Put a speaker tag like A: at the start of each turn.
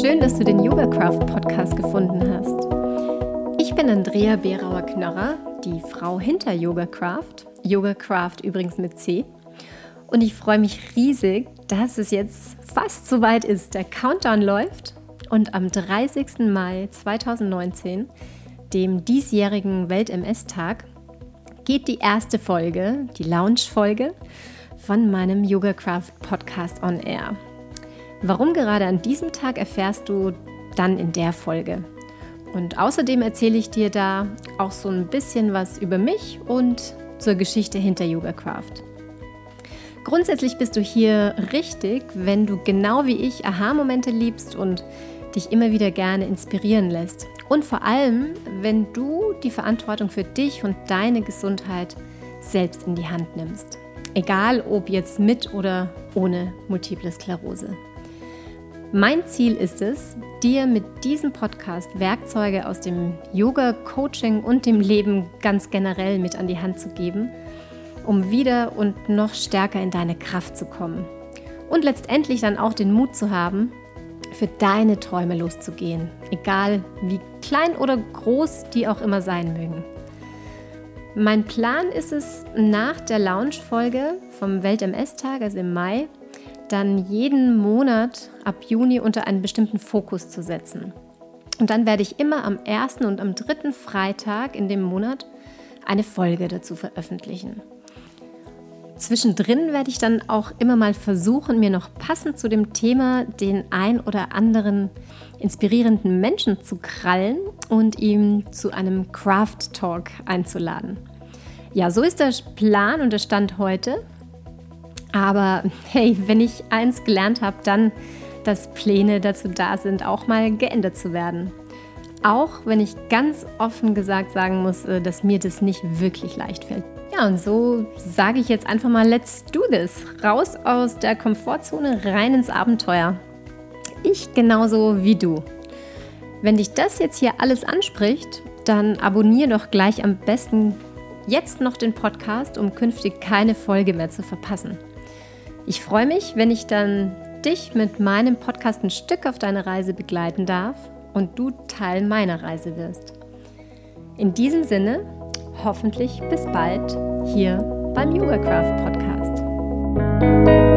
A: Schön, dass du den YogaCraft Podcast gefunden hast. Ich bin Andrea Berauer-Knörrer, die Frau hinter YogaCraft. YogaCraft übrigens mit C. Und ich freue mich riesig, dass es jetzt fast soweit ist. Der Countdown läuft und am 30. Mai 2019, dem diesjährigen Welt-MS-Tag, geht die erste Folge, die Lounge-Folge von meinem YogaCraft Podcast on Air. Warum gerade an diesem Tag erfährst du dann in der Folge. Und außerdem erzähle ich dir da auch so ein bisschen was über mich und zur Geschichte hinter YogaCraft. Grundsätzlich bist du hier richtig, wenn du genau wie ich Aha-Momente liebst und dich immer wieder gerne inspirieren lässt. Und vor allem, wenn du die Verantwortung für dich und deine Gesundheit selbst in die Hand nimmst. Egal ob jetzt mit oder ohne multiple Sklerose. Mein Ziel ist es, dir mit diesem Podcast Werkzeuge aus dem Yoga, Coaching und dem Leben ganz generell mit an die Hand zu geben, um wieder und noch stärker in deine Kraft zu kommen. Und letztendlich dann auch den Mut zu haben, für deine Träume loszugehen, egal wie klein oder groß die auch immer sein mögen. Mein Plan ist es, nach der Launch-Folge vom Welt-MS-Tag, also im Mai, dann jeden Monat ab Juni unter einen bestimmten Fokus zu setzen. Und dann werde ich immer am ersten und am dritten Freitag in dem Monat eine Folge dazu veröffentlichen. Zwischendrin werde ich dann auch immer mal versuchen, mir noch passend zu dem Thema den ein oder anderen inspirierenden Menschen zu krallen und ihm zu einem Craft Talk einzuladen. Ja, so ist der Plan und der Stand heute. Aber hey, wenn ich eins gelernt habe, dann, dass Pläne dazu da sind, auch mal geändert zu werden. Auch wenn ich ganz offen gesagt sagen muss, äh, dass mir das nicht wirklich leicht fällt. Ja, und so sage ich jetzt einfach mal, let's do this. Raus aus der Komfortzone, rein ins Abenteuer. Ich genauso wie du. Wenn dich das jetzt hier alles anspricht, dann abonniere doch gleich am besten jetzt noch den Podcast, um künftig keine Folge mehr zu verpassen. Ich freue mich, wenn ich dann dich mit meinem Podcast ein Stück auf deine Reise begleiten darf und du Teil meiner Reise wirst. In diesem Sinne, hoffentlich bis bald hier beim YogaCraft Podcast.